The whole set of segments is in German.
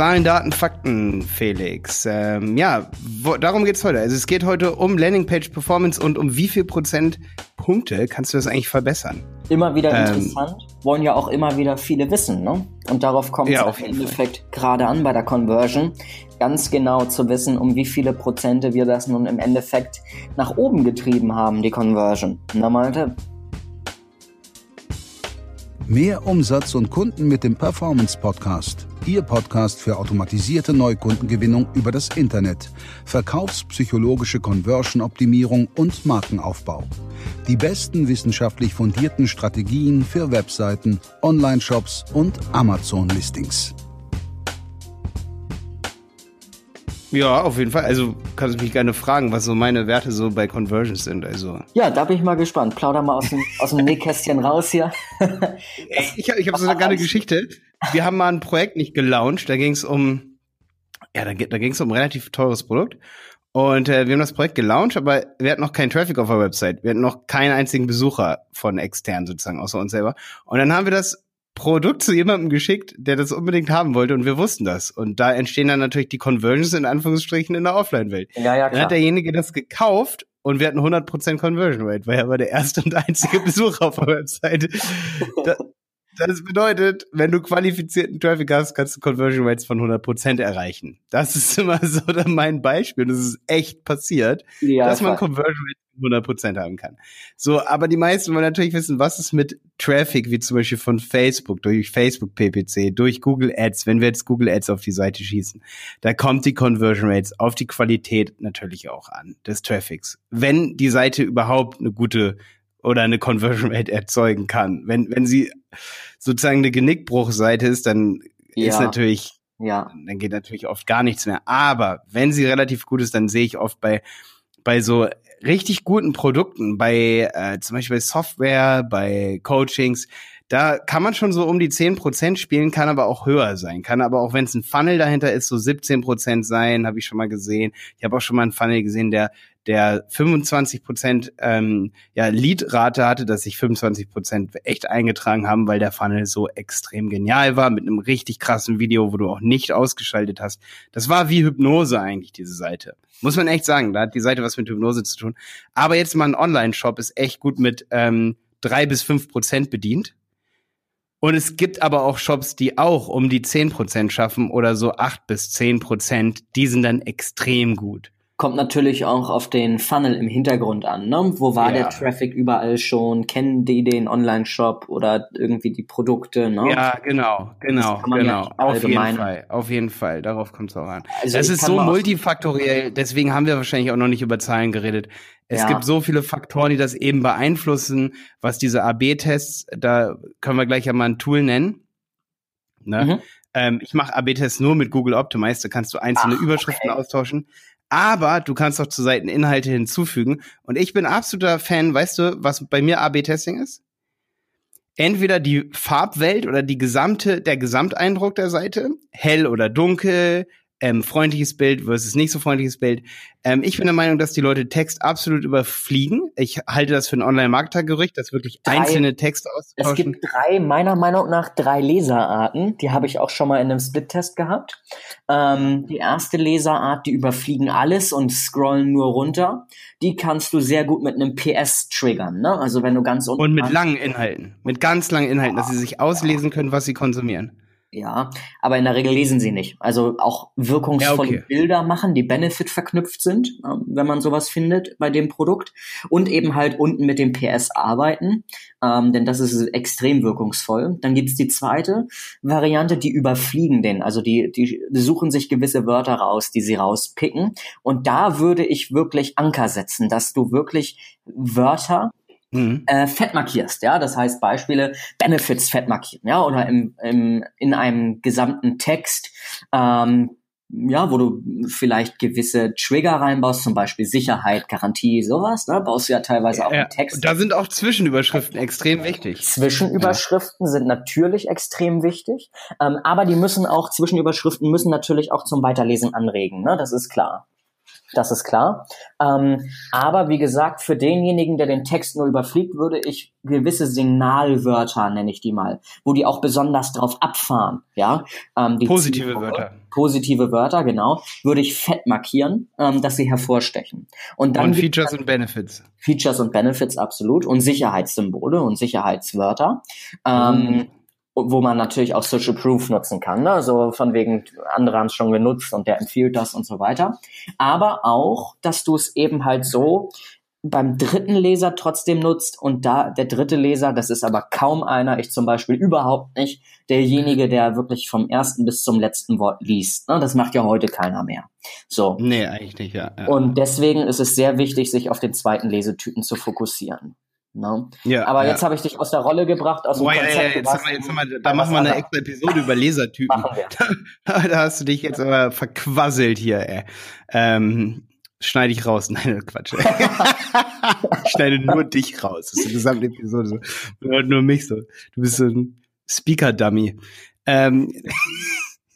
Zahlen, Daten, Fakten, Felix. Ähm, ja, wo, darum geht's heute. Also es geht heute um Landingpage Performance und um wie viel Prozent Punkte kannst du das eigentlich verbessern? Immer wieder ähm, interessant. Wollen ja auch immer wieder viele wissen, ne? Und darauf kommt ja, es im Endeffekt gerade an bei der Conversion. Ganz genau zu wissen, um wie viele Prozente wir das nun im Endeffekt nach oben getrieben haben, die Conversion. Na, Malte? Mehr Umsatz und Kunden mit dem Performance Podcast. Ihr Podcast für automatisierte Neukundengewinnung über das Internet, verkaufspsychologische Conversion-Optimierung und Markenaufbau. Die besten wissenschaftlich fundierten Strategien für Webseiten, Online-Shops und Amazon-Listings. Ja, auf jeden Fall. Also kannst du mich gerne fragen, was so meine Werte so bei Conversions sind. Also ja, da bin ich mal gespannt. Plauder mal aus dem, aus dem Nähkästchen raus hier. ich habe ich hab so eine geile Geschichte. Wir haben mal ein Projekt nicht gelauncht. Da ging es um, ja, da, da ging es um ein relativ teures Produkt. Und äh, wir haben das Projekt gelauncht, aber wir hatten noch keinen Traffic auf der Website. Wir hatten noch keinen einzigen Besucher von extern sozusagen, außer uns selber. Und dann haben wir das Produkt zu jemandem geschickt, der das unbedingt haben wollte und wir wussten das. Und da entstehen dann natürlich die Conversions in Anführungsstrichen in der Offline-Welt. Ja, ja, klar. Dann hat derjenige das gekauft und wir hatten 100% Conversion Rate, weil er war der erste und einzige Besucher auf der Website. Da, das bedeutet, wenn du qualifizierten Traffic hast, kannst du Conversion Rates von 100% erreichen. Das ist immer so mein Beispiel. Das ist echt passiert, ja, dass man Conversion Rates 100% haben kann. So, aber die meisten wollen natürlich wissen, was ist mit Traffic, wie zum Beispiel von Facebook, durch Facebook PPC, durch Google Ads, wenn wir jetzt Google Ads auf die Seite schießen. Da kommt die Conversion Rates auf die Qualität natürlich auch an, des Traffics. Wenn die Seite überhaupt eine gute oder eine Conversion Rate erzeugen kann. Wenn, wenn sie sozusagen eine Genickbruchseite ist, dann ja. ist natürlich, ja. dann geht natürlich oft gar nichts mehr. Aber wenn sie relativ gut ist, dann sehe ich oft bei, bei so richtig guten Produkten, bei äh, zum Beispiel bei Software, bei Coachings, da kann man schon so um die 10% spielen, kann aber auch höher sein. Kann aber auch, wenn es ein Funnel dahinter ist, so 17% sein, habe ich schon mal gesehen. Ich habe auch schon mal einen Funnel gesehen, der der 25 ähm, ja, Lead-Rate hatte, dass sich 25% echt eingetragen haben, weil der Funnel so extrem genial war, mit einem richtig krassen Video, wo du auch nicht ausgeschaltet hast. Das war wie Hypnose eigentlich, diese Seite. Muss man echt sagen, da hat die Seite was mit Hypnose zu tun. Aber jetzt mal ein Online-Shop ist echt gut mit ähm, drei bis fünf Prozent bedient. Und es gibt aber auch Shops, die auch um die 10% schaffen oder so 8 bis 10%. Die sind dann extrem gut. Kommt natürlich auch auf den Funnel im Hintergrund an. Ne? Wo war ja. der Traffic überall schon? Kennen die den Online-Shop oder irgendwie die Produkte? Ne? Ja, genau, genau, genau. Ja auf jeden Fall, auf jeden Fall. Darauf kommt es auch an. Also das ist so multifaktoriell. Deswegen haben wir wahrscheinlich auch noch nicht über Zahlen geredet. Es ja. gibt so viele Faktoren, die das eben beeinflussen, was diese AB-Tests, da können wir gleich ja mal ein Tool nennen. Ne? Mhm. Ähm, ich mache AB-Tests nur mit Google Optimize, da kannst du einzelne Ach, Überschriften okay. austauschen. Aber du kannst auch zu Seiten Inhalte hinzufügen. Und ich bin absoluter Fan, weißt du, was bei mir AB-Testing ist? Entweder die Farbwelt oder die gesamte, der Gesamteindruck der Seite, hell oder dunkel, ähm, freundliches Bild versus nicht so freundliches Bild. Ähm, ich bin der Meinung, dass die Leute Text absolut überfliegen. Ich halte das für ein Online-Marketer-Gerücht, dass wirklich drei, einzelne Texte austauschen. Es gibt drei, meiner Meinung nach, drei Leserarten. Die habe ich auch schon mal in einem Split-Test gehabt. Ähm, die erste Leserart, die überfliegen alles und scrollen nur runter. Die kannst du sehr gut mit einem PS triggern. Ne? Also wenn du ganz unten Und mit langen Inhalten. Mit ganz langen Inhalten, dass sie sich auslesen können, was sie konsumieren. Ja, aber in der Regel lesen sie nicht. Also auch wirkungsvolle ja, okay. Bilder machen, die Benefit verknüpft sind, ähm, wenn man sowas findet bei dem Produkt. Und eben halt unten mit dem PS arbeiten, ähm, denn das ist extrem wirkungsvoll. Dann gibt's die zweite Variante, die überfliegen den. Also die, die suchen sich gewisse Wörter raus, die sie rauspicken. Und da würde ich wirklich Anker setzen, dass du wirklich Wörter mhm. äh, fett markierst, ja, das heißt Beispiele Benefits fett markieren, ja, oder im, im, in einem gesamten Text ähm, ja, wo du vielleicht gewisse Trigger reinbaust, zum Beispiel Sicherheit, Garantie, sowas, ne, baust du ja teilweise auch ja, im Text. Da sind auch Zwischenüberschriften extrem wichtig. Zwischenüberschriften ja. sind natürlich extrem wichtig, ähm, aber die müssen auch, Zwischenüberschriften müssen natürlich auch zum Weiterlesen anregen, ne, das ist klar. Das ist klar. Ähm, aber wie gesagt, für denjenigen, der den Text nur überfliegt, würde ich gewisse Signalwörter, nenne ich die mal, wo die auch besonders drauf abfahren. Ja, ähm, positive Wörter. Positive Wörter, genau, würde ich fett markieren, ähm, dass sie hervorstechen. Und dann und Features und Benefits. Features und Benefits absolut und Sicherheitssymbole und Sicherheitswörter. Ähm, mhm wo man natürlich auch Social Proof nutzen kann. Ne? So von wegen, andere haben es schon genutzt und der empfiehlt das und so weiter. Aber auch, dass du es eben halt so beim dritten Leser trotzdem nutzt und da der dritte Leser, das ist aber kaum einer, ich zum Beispiel überhaupt nicht, derjenige, der wirklich vom ersten bis zum letzten Wort liest. Ne? Das macht ja heute keiner mehr. So. Nee, eigentlich nicht, ja. ja. Und deswegen ist es sehr wichtig, sich auf den zweiten Lesetypen zu fokussieren. No? Ne? Ja, Aber jetzt habe ich dich aus der Rolle gebracht, aus dem oh, Konzept. Ja, ja, jetzt haben wir, jetzt haben wir, da machen wir eine extra Episode über wir. Da, da, hast du dich jetzt aber verquasselt hier, ey. Ähm, schneide ich raus. Nein, Quatsch. ich schneide nur dich raus. Das ist die gesamte Episode so. Nur mich so. Du bist so ein Speaker-Dummy. Ähm,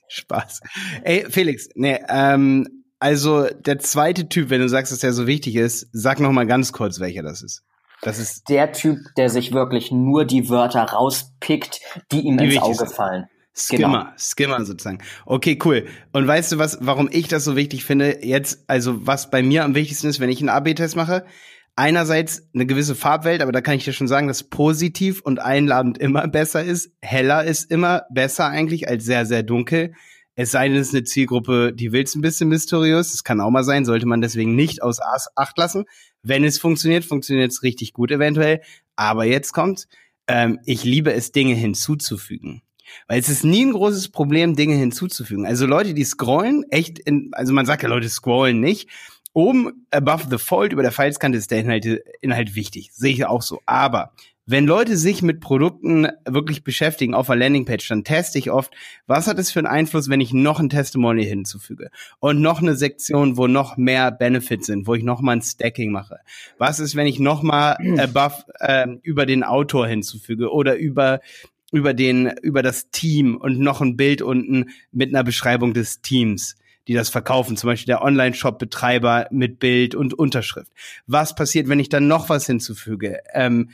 Spaß. Ey, Felix, nee, ähm, also der zweite Typ, wenn du sagst, dass der so wichtig ist, sag noch mal ganz kurz, welcher das ist. Das ist der Typ, der sich wirklich nur die Wörter rauspickt, die ihm die ins Auge fallen. Skimmer, genau. Skimmer sozusagen. Okay, cool. Und weißt du was, warum ich das so wichtig finde? Jetzt, also was bei mir am wichtigsten ist, wenn ich einen AB-Test mache, einerseits eine gewisse Farbwelt, aber da kann ich dir schon sagen, dass positiv und einladend immer besser ist. Heller ist immer besser eigentlich als sehr, sehr dunkel. Es sei denn, es ist eine Zielgruppe, die will es ein bisschen mysteriös. Das kann auch mal sein, sollte man deswegen nicht aus Acht lassen. Wenn es funktioniert, funktioniert es richtig gut eventuell. Aber jetzt kommt, ähm, ich liebe es, Dinge hinzuzufügen. Weil es ist nie ein großes Problem, Dinge hinzuzufügen. Also Leute, die scrollen, echt, in, also man sagt ja, Leute scrollen nicht. Oben above the fold über der Pfeilskante ist der Inhalt, Inhalt wichtig. Sehe ich auch so. Aber wenn Leute sich mit Produkten wirklich beschäftigen auf einer Landingpage, dann teste ich oft, was hat es für einen Einfluss, wenn ich noch ein Testimonial hinzufüge und noch eine Sektion, wo noch mehr Benefits sind, wo ich noch mal ein Stacking mache. Was ist, wenn ich noch mal above äh, über den Autor hinzufüge oder über über den über das Team und noch ein Bild unten mit einer Beschreibung des Teams die das verkaufen, zum Beispiel der Online-Shop-Betreiber mit Bild und Unterschrift. Was passiert, wenn ich dann noch was hinzufüge? Ähm,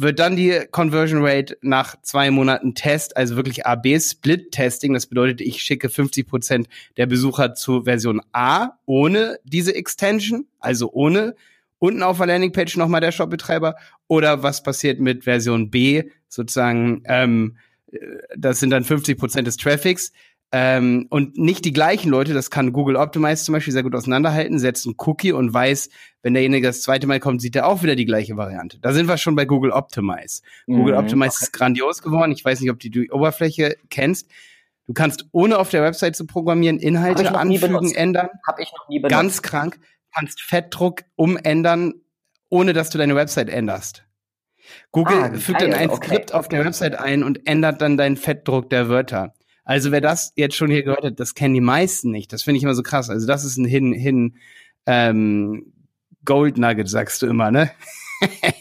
wird dann die Conversion Rate nach zwei Monaten Test, also wirklich AB-Split-Testing, das bedeutet, ich schicke 50 Prozent der Besucher zu Version A ohne diese Extension, also ohne unten auf der Landingpage nochmal der Shopbetreiber, oder was passiert mit Version B, sozusagen, ähm, äh, das sind dann 50 Prozent des Traffics, ähm, und nicht die gleichen Leute, das kann Google Optimize zum Beispiel sehr gut auseinanderhalten, setzt einen Cookie und weiß, wenn derjenige das zweite Mal kommt, sieht er auch wieder die gleiche Variante. Da sind wir schon bei Google Optimize. Mhm, Google Optimize okay. ist grandios geworden. Ich weiß nicht, ob du die Oberfläche kennst. Du kannst ohne auf der Website zu programmieren Inhalte anfügen, ändern. Hab ich noch nie benutzt. Ganz krank. Kannst Fettdruck umändern, ohne dass du deine Website änderst. Google ah, fügt dann ein okay. Skript auf der Website ein und ändert dann deinen Fettdruck der Wörter. Also wer das jetzt schon hier gehört hat, das kennen die meisten nicht. Das finde ich immer so krass. Also das ist ein Hin, Hin, ähm, Gold Nugget, sagst du immer, ne?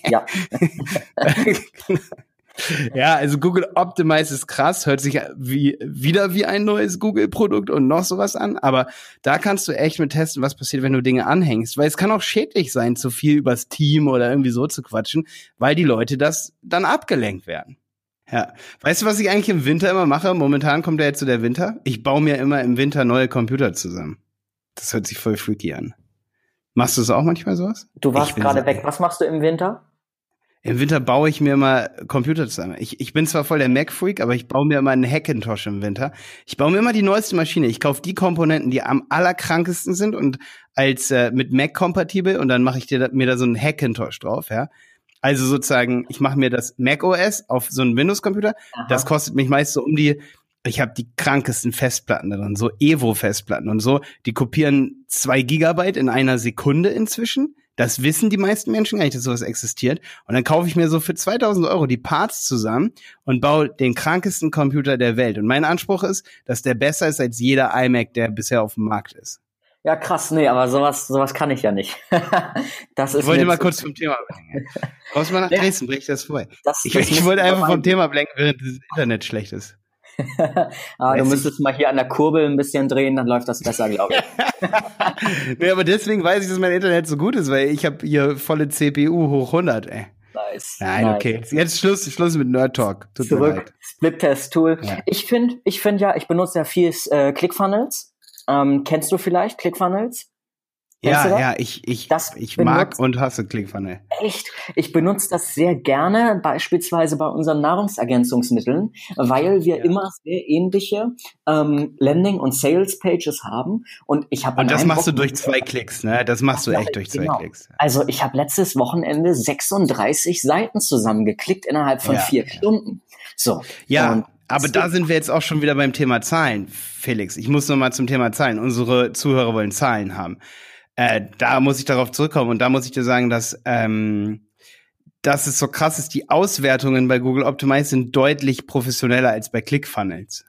Ja. ja, also Google Optimize ist krass, hört sich wie, wieder wie ein neues Google-Produkt und noch sowas an, aber da kannst du echt mit testen, was passiert, wenn du Dinge anhängst, weil es kann auch schädlich sein, zu viel übers Team oder irgendwie so zu quatschen, weil die Leute das dann abgelenkt werden. Ja. Weißt du, was ich eigentlich im Winter immer mache? Momentan kommt ja jetzt so der Winter. Ich baue mir immer im Winter neue Computer zusammen. Das hört sich voll freaky an. Machst du es auch manchmal sowas? Du warst gerade weg. Was machst du im Winter? Im Winter baue ich mir immer Computer zusammen. Ich, ich bin zwar voll der Mac-Freak, aber ich baue mir immer einen Hackintosh im Winter. Ich baue mir immer die neueste Maschine. Ich kaufe die Komponenten, die am allerkrankesten sind und als äh, mit Mac kompatibel und dann mache ich dir, mir da so einen Hackintosh drauf, ja. Also sozusagen, ich mache mir das Mac OS auf so einen Windows-Computer. Das kostet mich meist so um die, ich habe die krankesten Festplatten drin, so Evo-Festplatten und so. Die kopieren zwei Gigabyte in einer Sekunde inzwischen. Das wissen die meisten Menschen gar nicht, dass sowas existiert. Und dann kaufe ich mir so für 2000 Euro die Parts zusammen und baue den krankesten Computer der Welt. Und mein Anspruch ist, dass der besser ist als jeder iMac, der bisher auf dem Markt ist. Ja, krass, nee, aber sowas, sowas kann ich ja nicht. das ist ich wollte mal kurz vom Thema blenken. Kommst du mal nach Dresden, brech ich das vorbei. Das, ich, ich wollte einfach vom Thema blenken, während das Internet schlecht ist. ah, du müsstest mal hier an der Kurbel ein bisschen drehen, dann läuft das besser, glaube ich. nee, aber deswegen weiß ich, dass mein Internet so gut ist, weil ich habe hier volle CPU hoch 100, ey. Nice. Nein, nice. okay. Jetzt Schluss, Schluss mit Nerd Talk. Tut Zurück, Split-Test-Tool. Ja. Ich finde, ich finde ja, ich benutze ja viel äh, ClickFunnels. Ähm, kennst du vielleicht ClickFunnels? Ja, ja, ich, ich, das ich mag und hasse ClickFunnels. Echt? Ich benutze das sehr gerne, beispielsweise bei unseren Nahrungsergänzungsmitteln, weil wir ja. immer sehr ähnliche ähm, Landing- und Sales-Pages haben. Und ich habe Und das machst Wochen du durch zwei Klicks, ne? Das machst du echt durch genau. zwei Klicks. Also ich habe letztes Wochenende 36 Seiten zusammengeklickt innerhalb von ja, vier Stunden. So. Ja. Aber da sind wir jetzt auch schon wieder beim Thema Zahlen, Felix. Ich muss noch mal zum Thema Zahlen. Unsere Zuhörer wollen Zahlen haben. Äh, da muss ich darauf zurückkommen und da muss ich dir sagen, dass ähm, dass es so krass ist, die Auswertungen bei Google Optimize sind deutlich professioneller als bei ClickFunnels.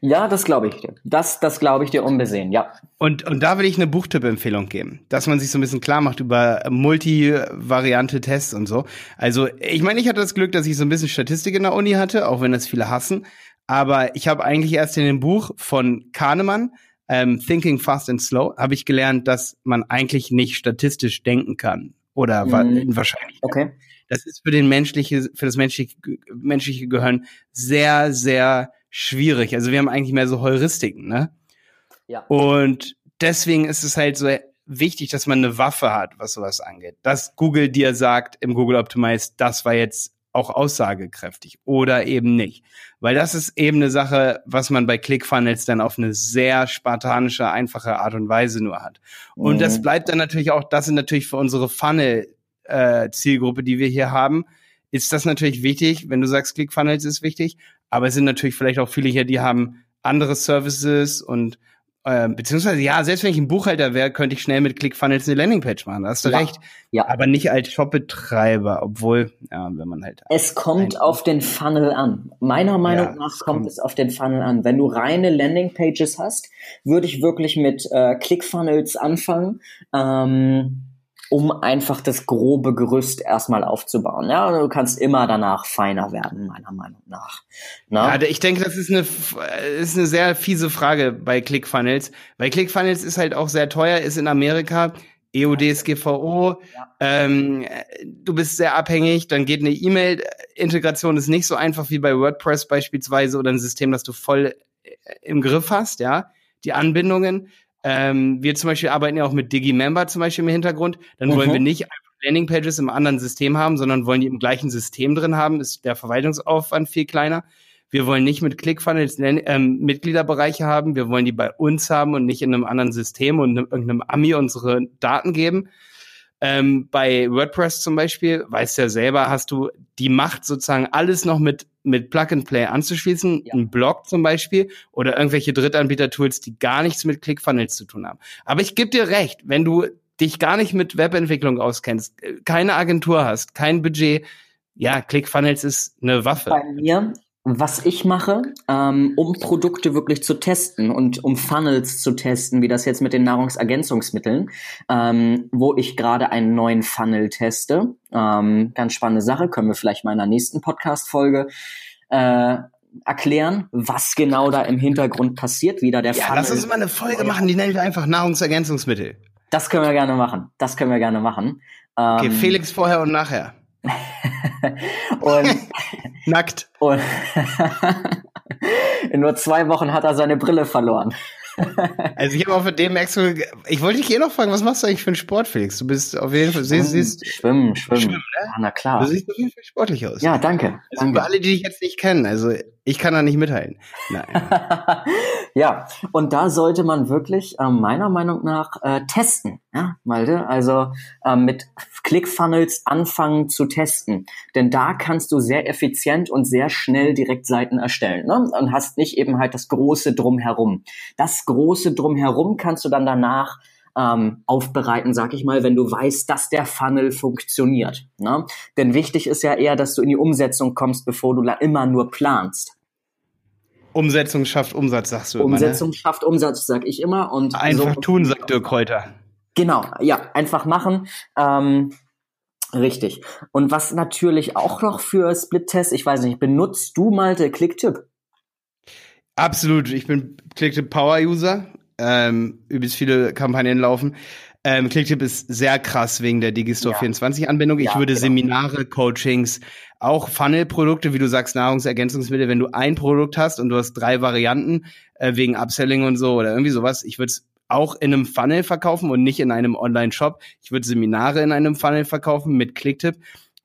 Ja, das glaube ich dir. Das, das glaube ich dir unbesehen, ja. Und, und da will ich eine Buchtipp-Empfehlung geben, dass man sich so ein bisschen klar macht über multivariante Tests und so. Also, ich meine, ich hatte das Glück, dass ich so ein bisschen Statistik in der Uni hatte, auch wenn das viele hassen. Aber ich habe eigentlich erst in dem Buch von Kahnemann ähm, Thinking Fast and Slow habe ich gelernt, dass man eigentlich nicht statistisch denken kann oder mhm. wahrscheinlich. Okay. Das ist für den menschliche, für das menschliche, menschliche Gehirn sehr, sehr schwierig. Also wir haben eigentlich mehr so Heuristiken, ne? Ja. Und deswegen ist es halt so wichtig, dass man eine Waffe hat, was sowas angeht. Dass Google dir sagt im Google Optimize, das war jetzt auch aussagekräftig oder eben nicht. Weil das ist eben eine Sache, was man bei ClickFunnels dann auf eine sehr spartanische, einfache Art und Weise nur hat. Und mhm. das bleibt dann natürlich auch, das sind natürlich für unsere Funnel-Zielgruppe, äh, die wir hier haben, ist das natürlich wichtig, wenn du sagst, ClickFunnels ist wichtig, aber es sind natürlich vielleicht auch viele hier, die haben andere Services und äh, beziehungsweise, ja, selbst wenn ich ein Buchhalter wäre, könnte ich schnell mit ClickFunnels eine Landingpage machen. Da hast du ja, recht. Ja. Aber nicht als Shopbetreiber, obwohl, ja, wenn man halt. Es kommt auf den Funnel an. Meiner Meinung ja, nach kommt, kommt es auf den Funnel an. Wenn du reine Landingpages hast, würde ich wirklich mit äh, ClickFunnels anfangen. Ähm, um einfach das grobe Gerüst erstmal aufzubauen. Ja, du kannst immer danach feiner werden, meiner Meinung nach. Na? Ja, ich denke, das ist eine, ist eine sehr fiese Frage bei ClickFunnels, weil ClickFunnels ist halt auch sehr teuer, ist in Amerika. EUDSGVO, ja. ähm, du bist sehr abhängig, dann geht eine E-Mail-Integration, ist nicht so einfach wie bei WordPress beispielsweise oder ein System, das du voll äh, im Griff hast, ja, die Anbindungen. Ähm, wir zum Beispiel arbeiten ja auch mit Digimember zum Beispiel im Hintergrund. Dann mhm. wollen wir nicht einfach Landingpages im anderen System haben, sondern wollen die im gleichen System drin haben. Ist der Verwaltungsaufwand viel kleiner. Wir wollen nicht mit ClickFunnels ähm, Mitgliederbereiche haben. Wir wollen die bei uns haben und nicht in einem anderen System und irgendeinem Ami unsere Daten geben. Ähm, bei WordPress zum Beispiel, weißt ja selber, hast du die Macht sozusagen alles noch mit, mit Plug and Play anzuschließen, ja. ein Blog zum Beispiel oder irgendwelche Drittanbieter-Tools, die gar nichts mit ClickFunnels zu tun haben. Aber ich gebe dir recht, wenn du dich gar nicht mit Webentwicklung auskennst, keine Agentur hast, kein Budget, ja, ClickFunnels ist eine Waffe. Bei mir was ich mache, ähm, um Produkte wirklich zu testen und um Funnels zu testen, wie das jetzt mit den Nahrungsergänzungsmitteln, ähm, wo ich gerade einen neuen Funnel teste. Ähm, ganz spannende Sache, können wir vielleicht mal in der nächsten Podcast-Folge äh, erklären, was genau da im Hintergrund passiert, wie da der ja, Funnel. Lass uns mal eine Folge machen, die nennen wir einfach Nahrungsergänzungsmittel. Das können wir gerne machen. Das können wir gerne machen. okay, ähm, Felix vorher und nachher. und nackt. Und in nur zwei Wochen hat er seine Brille verloren. also ich habe auch für dem extra, ich wollte dich eh noch fragen, was machst du eigentlich für einen Sport, Felix? Du bist auf jeden Fall, siehst, siehst Schwimmen, Schwimmen. Schwimmen ne? Na klar. Du siehst auf jeden Fall sportlich aus. Ja, danke. Also danke. für alle, die dich jetzt nicht kennen, also ich kann da nicht mithalten. Nein. ja, und da sollte man wirklich äh, meiner Meinung nach äh, testen, ja, Malte. Also äh, mit ClickFunnels anfangen zu testen. Denn da kannst du sehr effizient und sehr schnell direkt Seiten erstellen. Ne? Und hast nicht eben halt das große Drumherum. Das große Drumherum kannst du dann danach ähm, aufbereiten, sag ich mal, wenn du weißt, dass der Funnel funktioniert. Ne? Denn wichtig ist ja eher, dass du in die Umsetzung kommst, bevor du da immer nur planst. Umsetzung schafft Umsatz, sagst du Umsetzung immer, ne? schafft Umsatz, sag ich immer. Und einfach so, tun, sagt Dirk Kräuter. Genau, ja, einfach machen. Ähm, richtig. Und was natürlich auch noch für Split-Test, ich weiß nicht, benutzt du mal der Clicktip? Absolut. Ich bin Clicktip Power User. Ähm, übelst viele Kampagnen laufen. Ähm, Clicktip ist sehr krass wegen der Digistore ja. 24 Anbindung. Ich ja, würde genau. Seminare, Coachings, auch Funnel-Produkte, wie du sagst, Nahrungsergänzungsmittel, wenn du ein Produkt hast und du hast drei Varianten äh, wegen Upselling und so oder irgendwie sowas, ich würde es auch in einem Funnel verkaufen und nicht in einem Online-Shop. Ich würde Seminare in einem Funnel verkaufen mit Clicktip.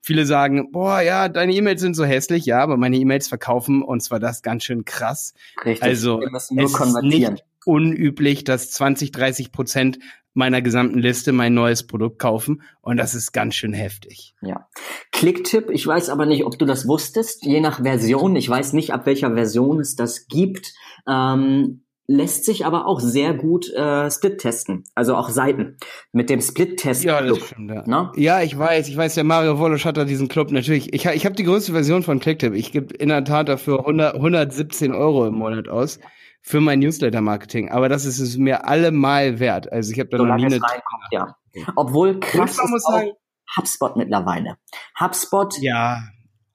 Viele sagen, boah, ja, deine E-Mails sind so hässlich, ja, aber meine E-Mails verkaufen und zwar das ganz schön krass. Richtig. Also, es ist nicht unüblich, dass 20, 30 Prozent meiner gesamten Liste mein neues Produkt kaufen und das ist ganz schön heftig. Ja. Klicktipp, ich weiß aber nicht, ob du das wusstest, je nach Version, ich weiß nicht, ab welcher Version es das gibt, ähm, lässt sich aber auch sehr gut äh, Split testen, also auch Seiten mit dem Split Test. Ja, das stimmt. Ja. Na? ja, ich weiß, ich weiß, der Mario Wolosch hat da diesen Club natürlich. Ich, ich habe die größte Version von Clicktip. Ich gebe in der Tat dafür 100, 117 Euro im Monat aus für mein Newsletter-Marketing. Aber das ist es mir allemal wert. Also ich habe da noch nie eine... ja. Obwohl krass ist muss sagen, HubSpot mittlerweile. HubSpot. Ja.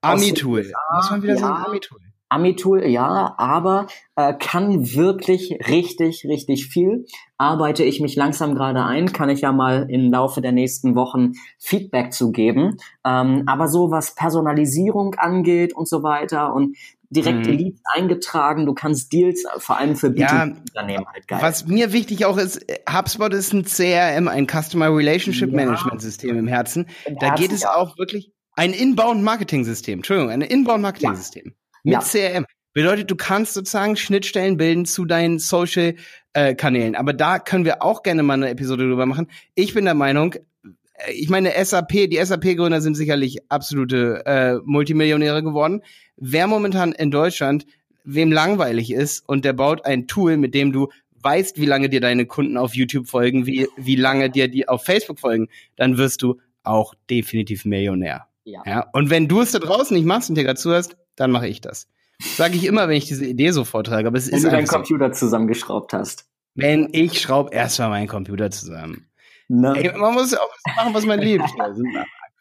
Ami-Tool. Muss man wieder ja, sagen, Ami-Tool. Ami-Tool, ja, aber äh, kann wirklich richtig, richtig viel. Arbeite ich mich langsam gerade ein, kann ich ja mal im Laufe der nächsten Wochen Feedback zu geben. Ähm, aber so was Personalisierung angeht und so weiter und direkt mhm. Leads eingetragen, du kannst Deals äh, vor allem für B2B-Unternehmen ja, halt geil. Was mir wichtig auch ist, HubSpot ist ein CRM, ein Customer Relationship ja. Management System im Herzen. Im da Herzen, geht es ja. auch wirklich ein Inbound Marketing System, Entschuldigung, ein Inbound Marketing System mit. CRM. Bedeutet, du kannst sozusagen Schnittstellen bilden zu deinen Social äh, Kanälen. Aber da können wir auch gerne mal eine Episode drüber machen. Ich bin der Meinung, äh, ich meine, SAP, die SAP-Gründer sind sicherlich absolute äh, Multimillionäre geworden. Wer momentan in Deutschland, wem langweilig ist und der baut ein Tool, mit dem du weißt, wie lange dir deine Kunden auf YouTube folgen, wie, wie lange dir die auf Facebook folgen, dann wirst du auch definitiv Millionär. Ja. ja. Und wenn du es da draußen nicht machst und dir gerade zuhörst, dann mache ich das. Sage ich immer, wenn ich diese Idee so vortrage. Aber es wenn ist du deinen Computer so. zusammengeschraubt hast. Wenn ich schraube erstmal meinen Computer zusammen. Ey, man muss auch machen, was man liebt. Also,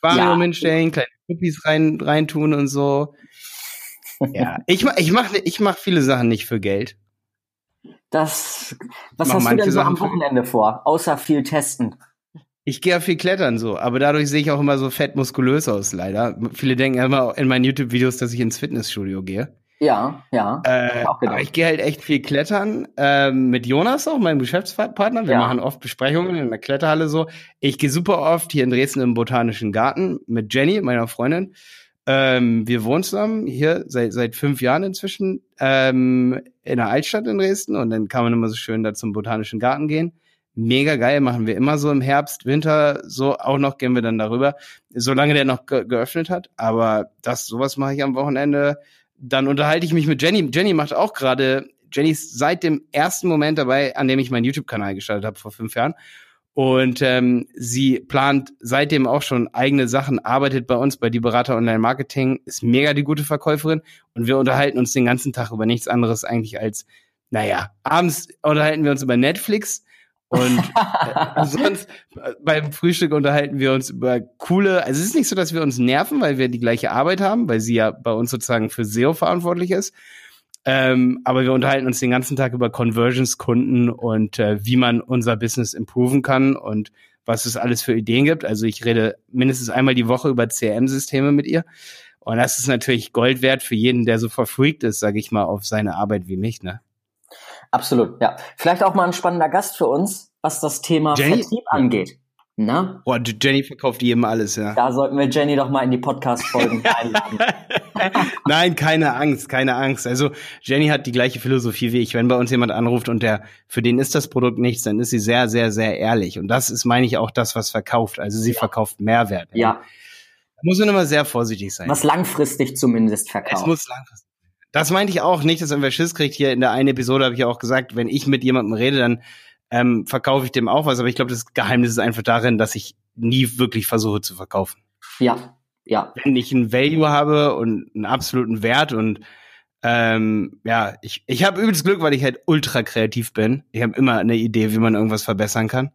Aquarium ja. hinstellen, kleine Cookies rein, reintun und so. Ja, ich, ich mache ich mach viele Sachen nicht für Geld. Das, was hast du denn so am Wochenende vor, außer viel testen? Ich gehe ja viel klettern so, aber dadurch sehe ich auch immer so fett muskulös aus, leider. Viele denken immer in meinen YouTube-Videos, dass ich ins Fitnessstudio gehe. Ja, ja. Äh, aber ich gehe halt echt viel klettern. Äh, mit Jonas auch, meinem Geschäftspartner. Wir ja. machen oft Besprechungen in der Kletterhalle so. Ich gehe super oft hier in Dresden im Botanischen Garten mit Jenny, meiner Freundin. Ähm, wir wohnen zusammen hier seit, seit fünf Jahren inzwischen ähm, in der Altstadt in Dresden und dann kann man immer so schön da zum Botanischen Garten gehen mega geil, machen wir immer so im Herbst, Winter, so auch noch gehen wir dann darüber, solange der noch ge geöffnet hat. Aber das, sowas mache ich am Wochenende. Dann unterhalte ich mich mit Jenny. Jenny macht auch gerade, Jenny ist seit dem ersten Moment dabei, an dem ich meinen YouTube-Kanal gestartet habe vor fünf Jahren. Und ähm, sie plant seitdem auch schon eigene Sachen, arbeitet bei uns bei die Berater Online Marketing, ist mega die gute Verkäuferin und wir unterhalten uns den ganzen Tag über nichts anderes eigentlich als, naja, abends unterhalten wir uns über Netflix, und äh, sonst äh, beim Frühstück unterhalten wir uns über coole, also es ist nicht so, dass wir uns nerven, weil wir die gleiche Arbeit haben, weil sie ja bei uns sozusagen für SEO verantwortlich ist. Ähm, aber wir unterhalten uns den ganzen Tag über Conversions, Kunden und äh, wie man unser Business improven kann und was es alles für Ideen gibt. Also ich rede mindestens einmal die Woche über CRM-Systeme mit ihr. Und das ist natürlich Gold wert für jeden, der so verfreakt ist, sage ich mal, auf seine Arbeit wie mich, ne? Absolut, ja. Vielleicht auch mal ein spannender Gast für uns, was das Thema Jenny? Vertrieb angeht. Na? Boah, Jenny verkauft jedem alles, ja. Da sollten wir Jenny doch mal in die Podcast-Folgen einladen. Nein, keine Angst, keine Angst. Also Jenny hat die gleiche Philosophie wie ich. Wenn bei uns jemand anruft und der, für den ist das Produkt nichts, dann ist sie sehr, sehr, sehr ehrlich. Und das ist, meine ich, auch das, was verkauft. Also sie ja. verkauft Mehrwert. Ja. Da muss man immer sehr vorsichtig sein. Was langfristig zumindest verkauft. Es muss langfristig. Das meinte ich auch nicht, dass irgendwer Schiss kriegt. Hier in der einen Episode habe ich auch gesagt, wenn ich mit jemandem rede, dann ähm, verkaufe ich dem auch was. Aber ich glaube, das Geheimnis ist einfach darin, dass ich nie wirklich versuche zu verkaufen. Ja, ja. Wenn ich einen Value habe und einen absoluten Wert und ähm, ja, ich, ich habe übelst Glück, weil ich halt ultra kreativ bin. Ich habe immer eine Idee, wie man irgendwas verbessern kann.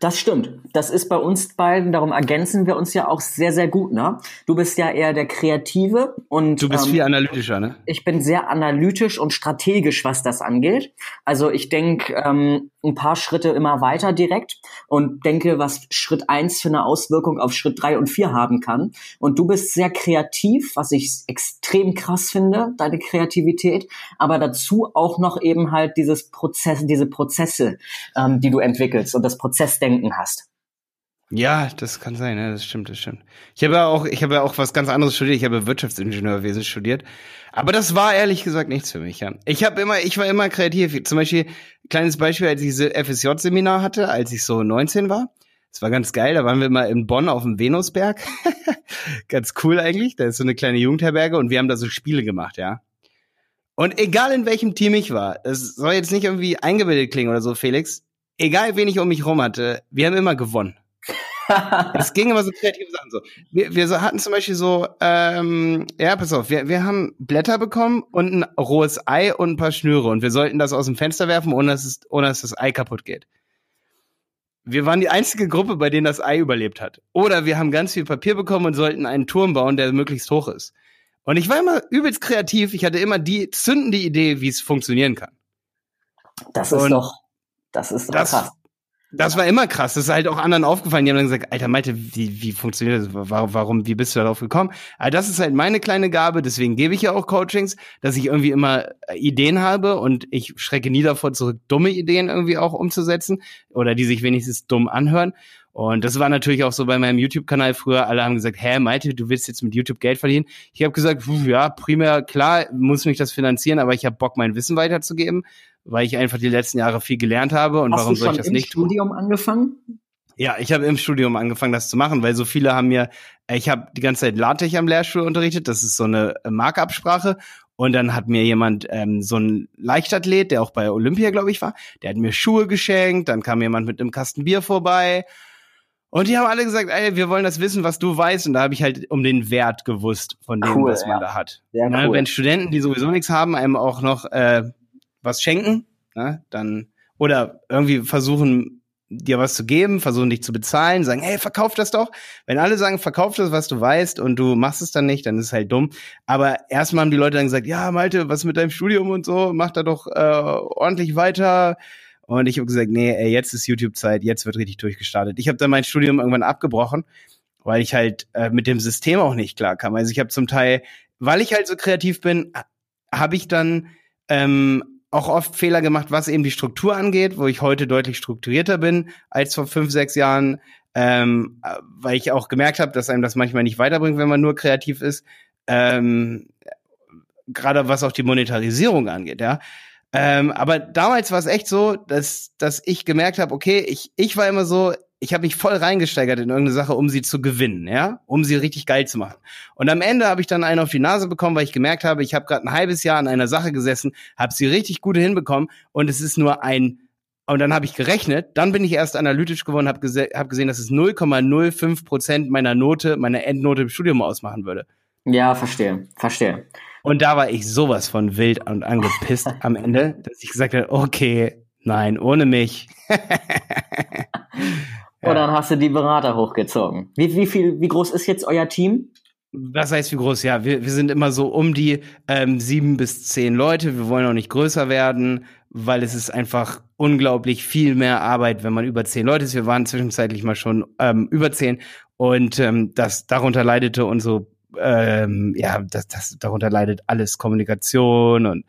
Das stimmt. Das ist bei uns beiden, darum ergänzen wir uns ja auch sehr, sehr gut, ne? Du bist ja eher der Kreative und. Du bist ähm, viel analytischer, ne? Ich bin sehr analytisch und strategisch, was das angeht. Also ich denke ähm, ein paar Schritte immer weiter direkt und denke, was Schritt eins für eine Auswirkung auf Schritt drei und vier haben kann. Und du bist sehr kreativ, was ich extrem krass finde, deine Kreativität, aber dazu auch noch eben halt dieses Prozess, diese Prozesse, ähm, die du entwickelst und das Prozessdenken hast. Ja, das kann sein, ja, das stimmt, das stimmt. Ich habe ja auch, ich habe ja auch was ganz anderes studiert. Ich habe Wirtschaftsingenieurwesen studiert, aber das war ehrlich gesagt nichts für mich. Ja. Ich habe immer, ich war immer kreativ. Zum Beispiel kleines Beispiel, als ich diese FSJ-Seminar hatte, als ich so 19 war. Das war ganz geil. Da waren wir immer in Bonn auf dem Venusberg. ganz cool eigentlich. Da ist so eine kleine Jugendherberge und wir haben da so Spiele gemacht, ja. Und egal in welchem Team ich war, es soll jetzt nicht irgendwie eingebildet klingen oder so, Felix. Egal wen ich um mich rum hatte, wir haben immer gewonnen. es ging immer so kreative Sachen so. Wir, wir hatten zum Beispiel so, ähm, ja, pass auf, wir, wir haben Blätter bekommen und ein rohes Ei und ein paar Schnüre und wir sollten das aus dem Fenster werfen, ohne dass, es, ohne dass das Ei kaputt geht. Wir waren die einzige Gruppe, bei denen das Ei überlebt hat. Oder wir haben ganz viel Papier bekommen und sollten einen Turm bauen, der möglichst hoch ist. Und ich war immer übelst kreativ. Ich hatte immer die zündende Idee, wie es funktionieren kann. Das ist und doch, das ist doch das, krass. Das war immer krass. Das ist halt auch anderen aufgefallen. Die haben dann gesagt, Alter Malte, wie, wie funktioniert das? Warum, warum, wie bist du darauf gekommen? Aber das ist halt meine kleine Gabe. Deswegen gebe ich ja auch Coachings, dass ich irgendwie immer äh, Ideen habe und ich schrecke nie davor zurück, dumme Ideen irgendwie auch umzusetzen oder die sich wenigstens dumm anhören. Und das war natürlich auch so bei meinem YouTube-Kanal früher. Alle haben gesagt, hä, Malte, du willst jetzt mit YouTube Geld verdienen? Ich habe gesagt, ja, primär, klar, muss mich das finanzieren, aber ich habe Bock, mein Wissen weiterzugeben weil ich einfach die letzten Jahre viel gelernt habe und Hast warum soll ich das nicht tun? Hast du im Studium angefangen? Ja, ich habe im Studium angefangen, das zu machen, weil so viele haben mir, ich habe die ganze Zeit LaTeX am Lehrstuhl unterrichtet, das ist so eine Markup-Sprache und dann hat mir jemand, ähm, so ein Leichtathlet, der auch bei Olympia, glaube ich, war, der hat mir Schuhe geschenkt, dann kam jemand mit einem Kasten Bier vorbei. Und die haben alle gesagt, ey, wir wollen das wissen, was du weißt. Und da habe ich halt um den Wert gewusst von dem, cool, was man ja. da hat. Sehr cool. Wenn Studenten, die sowieso nichts haben, einem auch noch äh, was schenken, ne, dann oder irgendwie versuchen dir was zu geben, versuchen dich zu bezahlen, sagen, hey, verkauf das doch. Wenn alle sagen, verkauf das, was du weißt und du machst es dann nicht, dann ist es halt dumm. Aber erstmal haben die Leute dann gesagt, ja, Malte, was mit deinem Studium und so, mach da doch äh, ordentlich weiter. Und ich habe gesagt, nee, ey, jetzt ist YouTube-Zeit, jetzt wird richtig durchgestartet. Ich habe dann mein Studium irgendwann abgebrochen, weil ich halt äh, mit dem System auch nicht klar kam. Also ich habe zum Teil, weil ich halt so kreativ bin, habe ich dann ähm, auch oft Fehler gemacht, was eben die Struktur angeht, wo ich heute deutlich strukturierter bin als vor fünf, sechs Jahren, ähm, weil ich auch gemerkt habe, dass einem das manchmal nicht weiterbringt, wenn man nur kreativ ist. Ähm, Gerade was auch die Monetarisierung angeht, ja. Ähm, aber damals war es echt so, dass, dass ich gemerkt habe, okay, ich, ich war immer so, ich habe mich voll reingesteigert in irgendeine Sache, um sie zu gewinnen, ja, um sie richtig geil zu machen. Und am Ende habe ich dann einen auf die Nase bekommen, weil ich gemerkt habe, ich habe gerade ein halbes Jahr an einer Sache gesessen, habe sie richtig gut hinbekommen und es ist nur ein und dann habe ich gerechnet, dann bin ich erst analytisch geworden, habe gese hab gesehen, dass es 0,05 Prozent meiner Note, meiner Endnote im Studium ausmachen würde. Ja, verstehe, verstehe. Und da war ich sowas von wild und angepisst am Ende, dass ich gesagt habe, okay, nein, ohne mich. Und dann hast du die Berater hochgezogen. Wie, wie viel, wie groß ist jetzt euer Team? Was heißt wie groß? Ja, wir, wir sind immer so um die ähm, sieben bis zehn Leute. Wir wollen auch nicht größer werden, weil es ist einfach unglaublich viel mehr Arbeit, wenn man über zehn Leute ist. Wir waren zwischenzeitlich mal schon ähm, über zehn und ähm, das darunter leidete unsere, ähm, ja, das, das darunter leidet alles Kommunikation und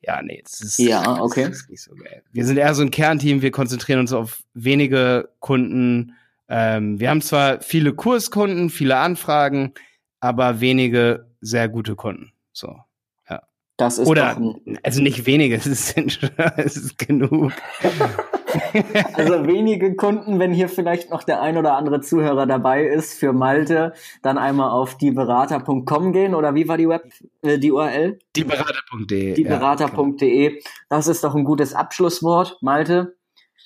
ja, nee, das ist, ja, okay. das ist nicht so geil. Wir sind eher so ein Kernteam, wir konzentrieren uns auf wenige Kunden. Ähm, wir haben zwar viele Kurskunden, viele Anfragen, aber wenige sehr gute Kunden. So. Das ist Oder, also nicht wenige, es ist, es ist genug. also wenige Kunden, wenn hier vielleicht noch der ein oder andere Zuhörer dabei ist für Malte, dann einmal auf dieberater.com gehen oder wie war die Web, äh, die URL? Dieberater.de. Dieberater.de. Ja, das ist doch ein gutes Abschlusswort, Malte.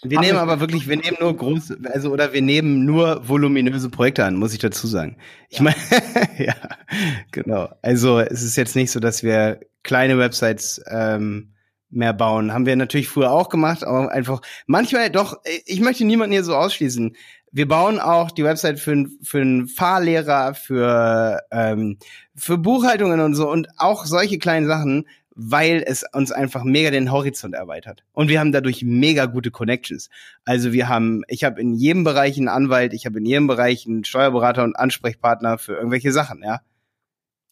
Wir nehmen aber wirklich, wir nehmen nur große, also oder wir nehmen nur voluminöse Projekte an, muss ich dazu sagen. Ich meine, ja, genau. Also es ist jetzt nicht so, dass wir kleine Websites ähm, mehr bauen. Haben wir natürlich früher auch gemacht, aber einfach manchmal doch, ich möchte niemanden hier so ausschließen. Wir bauen auch die Website für, für einen Fahrlehrer, für, ähm, für Buchhaltungen und so und auch solche kleinen Sachen, weil es uns einfach mega den Horizont erweitert. Und wir haben dadurch mega gute Connections. Also wir haben, ich habe in jedem Bereich einen Anwalt, ich habe in jedem Bereich einen Steuerberater und Ansprechpartner für irgendwelche Sachen, ja.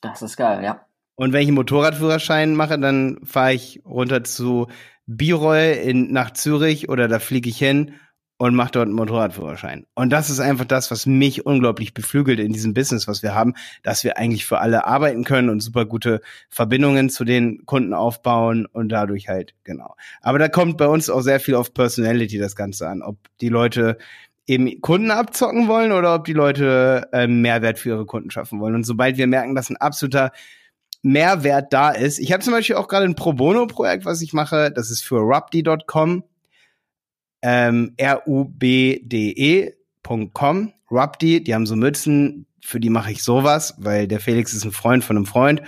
Das ist geil, ja. Und wenn ich einen Motorradführerschein mache, dann fahre ich runter zu Biroll in, nach Zürich oder da fliege ich hin und mache dort einen Motorradführerschein. Und das ist einfach das, was mich unglaublich beflügelt in diesem Business, was wir haben, dass wir eigentlich für alle arbeiten können und super gute Verbindungen zu den Kunden aufbauen und dadurch halt, genau. Aber da kommt bei uns auch sehr viel auf Personality das Ganze an, ob die Leute eben Kunden abzocken wollen oder ob die Leute äh, Mehrwert für ihre Kunden schaffen wollen. Und sobald wir merken, dass ein absoluter Mehrwert da ist. Ich habe zum Beispiel auch gerade ein Pro Bono-Projekt, was ich mache. Das ist für rubdi.com. Ähm, R-U-B-D-E.com. Rubdi, die haben so Mützen, für die mache ich sowas, weil der Felix ist ein Freund von einem Freund.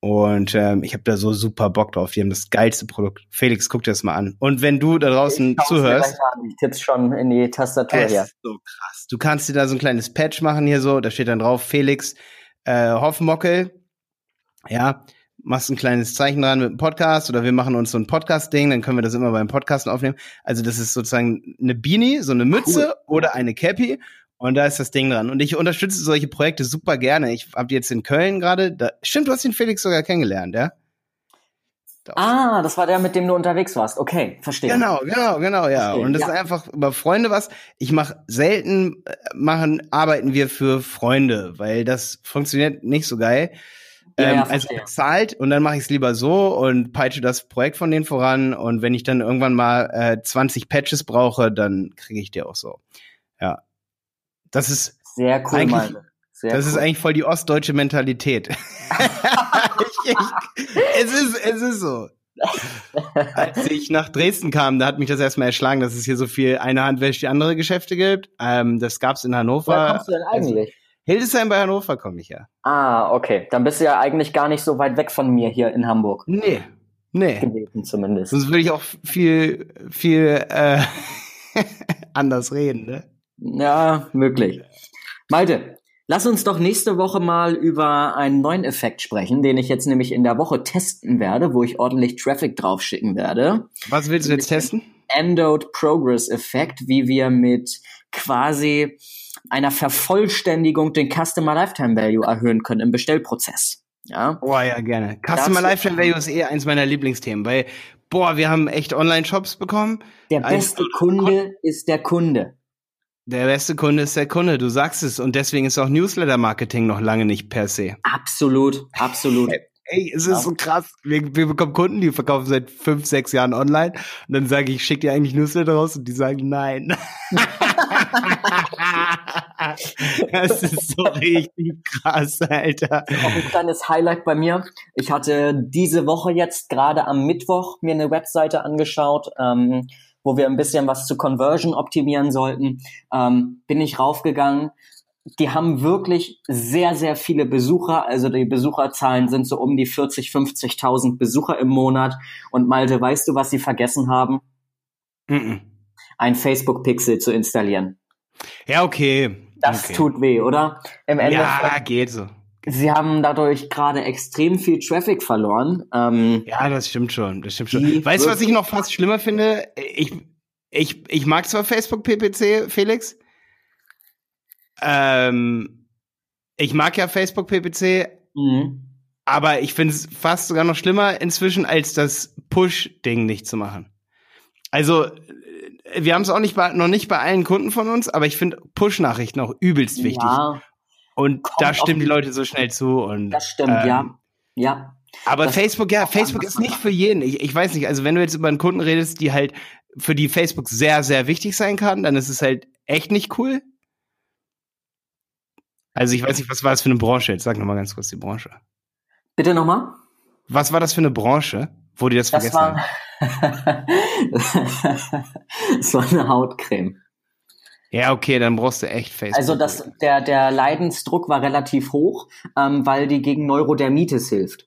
Und ähm, ich habe da so super Bock drauf. Die haben das geilste Produkt. Felix, guck dir das mal an. Und wenn du da draußen ich zuhörst. Ich tipp's schon in die Tastatur hier. So krass. Du kannst dir da so ein kleines Patch machen hier so. Da steht dann drauf Felix äh, Hoffmockel ja, machst ein kleines Zeichen dran mit dem Podcast oder wir machen uns so ein Podcast-Ding, dann können wir das immer beim Podcasten aufnehmen. Also das ist sozusagen eine Beanie, so eine Mütze cool. oder eine Cappy und da ist das Ding dran. Und ich unterstütze solche Projekte super gerne. Ich habe jetzt in Köln gerade, da, stimmt, du hast den Felix sogar kennengelernt, ja? Ah, das war der, mit dem du unterwegs warst. Okay, verstehe. Genau, genau, genau, ja. Verstehe, und das ja. ist einfach über Freunde was. Ich mache selten äh, machen, arbeiten wir für Freunde, weil das funktioniert nicht so geil. Ja, ähm, also bezahlt und dann mache ich es lieber so und peitsche das Projekt von denen voran und wenn ich dann irgendwann mal äh, 20 Patches brauche, dann kriege ich die auch so. Ja. Das ist sehr cool, eigentlich, sehr das cool. ist eigentlich voll die ostdeutsche Mentalität. ich, ich, es ist es ist so. Als ich nach Dresden kam, da hat mich das erstmal erschlagen, dass es hier so viel eine Hand wäscht die andere Geschäfte gibt. Ähm, das gab's in Hannover. Woher kommst du denn eigentlich? Hildesheim bei Hannover komme ich ja. Ah, okay. Dann bist du ja eigentlich gar nicht so weit weg von mir hier in Hamburg. Nee. Nee. Gewesen zumindest. Sonst würde ich auch viel, viel äh, anders reden, ne? Ja, möglich. Malte, lass uns doch nächste Woche mal über einen neuen Effekt sprechen, den ich jetzt nämlich in der Woche testen werde, wo ich ordentlich Traffic draufschicken werde. Was willst du jetzt testen? Endode Progress Effekt, wie wir mit quasi einer Vervollständigung den Customer Lifetime Value erhöhen können im Bestellprozess. Ja. Boah, ja, gerne. Customer Lifetime Value ist eh eins meiner Lieblingsthemen, weil, boah, wir haben echt Online-Shops bekommen. Der beste Kunde ist der Kunde. Der beste Kunde ist der Kunde, du sagst es. Und deswegen ist auch Newsletter-Marketing noch lange nicht per se. Absolut, absolut. Ey, es ist so krass. Wir, wir bekommen Kunden, die verkaufen seit fünf, sechs Jahren online. Und dann sage ich, schick dir eigentlich Newsletter raus? Und die sagen nein. das ist so richtig krass, Alter. Auch ein kleines Highlight bei mir. Ich hatte diese Woche jetzt gerade am Mittwoch mir eine Webseite angeschaut, ähm, wo wir ein bisschen was zu Conversion optimieren sollten. Ähm, bin ich raufgegangen die haben wirklich sehr, sehr viele Besucher. Also die Besucherzahlen sind so um die 40, 50.000 Besucher im Monat. Und Malte, weißt du, was sie vergessen haben? Mm -mm. Ein Facebook-Pixel zu installieren. Ja, okay. Das okay. tut weh, oder? Im Endeffekt, ja, geht so. Sie haben dadurch gerade extrem viel Traffic verloren. Ähm, ja, das stimmt schon. Das stimmt schon. Weißt du, was ich noch fast schlimmer finde? Ich, ich, ich mag zwar Facebook PPC, Felix, ähm, ich mag ja Facebook PPC, mhm. aber ich finde es fast sogar noch schlimmer inzwischen, als das Push-Ding nicht zu machen. Also, wir haben es auch nicht bei, noch nicht bei allen Kunden von uns, aber ich finde Push-Nachrichten auch übelst wichtig. Ja, und da stimmen die Leute so schnell zu. Und, das stimmt, ähm, ja. Ja. Aber das Facebook, ja, Facebook ist nicht für jeden. Ich, ich weiß nicht, also wenn du jetzt über einen Kunden redest, die halt, für die Facebook sehr, sehr wichtig sein kann, dann ist es halt echt nicht cool. Also ich weiß nicht, was war das für eine Branche? Jetzt sag nochmal ganz kurz die Branche. Bitte nochmal? Was war das für eine Branche, wo die das, das vergessen war, haben? war eine Hautcreme. Ja, okay, dann brauchst du echt Facebook. Also das, der, der Leidensdruck war relativ hoch, ähm, weil die gegen Neurodermitis hilft.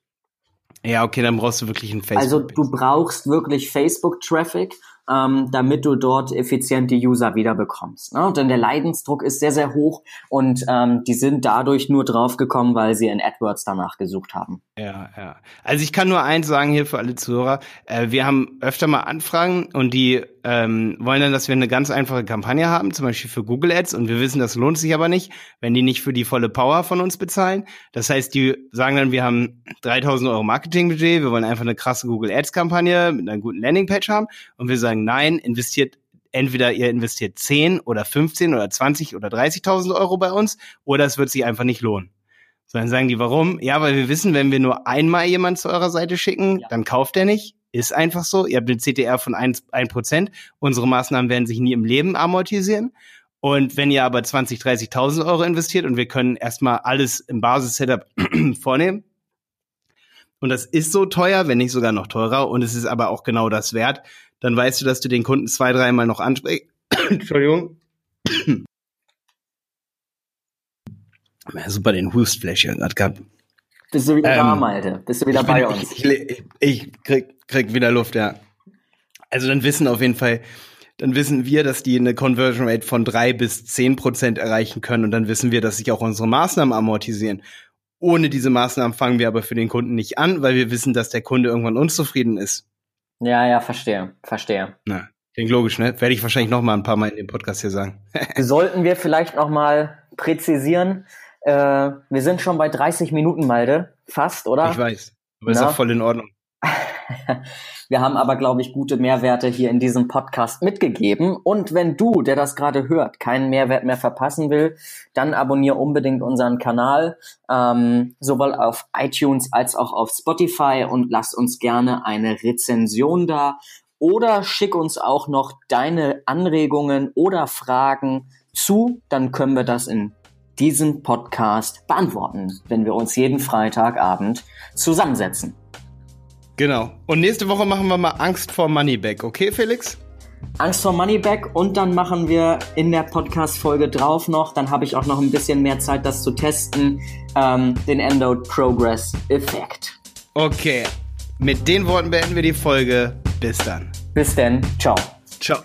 Ja, okay, dann brauchst du wirklich einen Facebook. Also du brauchst wirklich Facebook-Traffic ähm, damit du dort effiziente User wiederbekommst. Ne? Denn der Leidensdruck ist sehr, sehr hoch und ähm, die sind dadurch nur draufgekommen, weil sie in AdWords danach gesucht haben. Ja, ja. Also ich kann nur eins sagen hier für alle Zuhörer. Äh, wir haben öfter mal Anfragen und die ähm, wollen dann, dass wir eine ganz einfache Kampagne haben, zum Beispiel für Google Ads und wir wissen, das lohnt sich aber nicht, wenn die nicht für die volle Power von uns bezahlen. Das heißt, die sagen dann, wir haben 3000 Euro Marketingbudget, wir wollen einfach eine krasse Google Ads Kampagne mit einer guten Landingpage haben und wir sagen, nein, investiert entweder ihr investiert 10 oder 15 oder 20 oder 30.000 Euro bei uns oder es wird sich einfach nicht lohnen. So, dann sagen die, warum? Ja, weil wir wissen, wenn wir nur einmal jemand zu eurer Seite schicken, ja. dann kauft er nicht. Ist einfach so. Ihr habt eine CTR von 1%. 1%. Unsere Maßnahmen werden sich nie im Leben amortisieren. Und wenn ihr aber 20, 30.000 Euro investiert und wir können erstmal alles im Basis-Setup vornehmen, und das ist so teuer, wenn nicht sogar noch teurer, und es ist aber auch genau das wert, dann weißt du, dass du den Kunden zwei, dreimal noch ansprichst. Entschuldigung. Ja, super, den Hustflash gerade gehabt. Bist du wieder ähm, warm, Alter? Bist du wieder bei bin, uns? Ich, ich, ich, krieg, krieg wieder Luft, ja. Also dann wissen auf jeden Fall, dann wissen wir, dass die eine Conversion Rate von drei bis zehn Prozent erreichen können und dann wissen wir, dass sich auch unsere Maßnahmen amortisieren. Ohne diese Maßnahmen fangen wir aber für den Kunden nicht an, weil wir wissen, dass der Kunde irgendwann unzufrieden ist. Ja, ja, verstehe, verstehe. Na, klingt logisch, ne? Werde ich wahrscheinlich noch mal ein paar Mal in dem Podcast hier sagen. Sollten wir vielleicht noch mal präzisieren. Äh, wir sind schon bei 30 Minuten, Malde, fast, oder? Ich weiß, aber Na? ist auch voll in Ordnung. Wir haben aber, glaube ich, gute Mehrwerte hier in diesem Podcast mitgegeben. Und wenn du, der das gerade hört, keinen Mehrwert mehr verpassen will, dann abonniere unbedingt unseren Kanal, ähm, sowohl auf iTunes als auch auf Spotify und lass uns gerne eine Rezension da. Oder schick uns auch noch deine Anregungen oder Fragen zu, dann können wir das in diesem Podcast beantworten, wenn wir uns jeden Freitagabend zusammensetzen. Genau. Und nächste Woche machen wir mal Angst vor Moneyback, okay, Felix? Angst vor Moneyback und dann machen wir in der Podcast-Folge drauf noch, dann habe ich auch noch ein bisschen mehr Zeit, das zu testen, ähm, den Endnote Progress Effekt. Okay, mit den Worten beenden wir die Folge. Bis dann. Bis dann. Ciao. Ciao.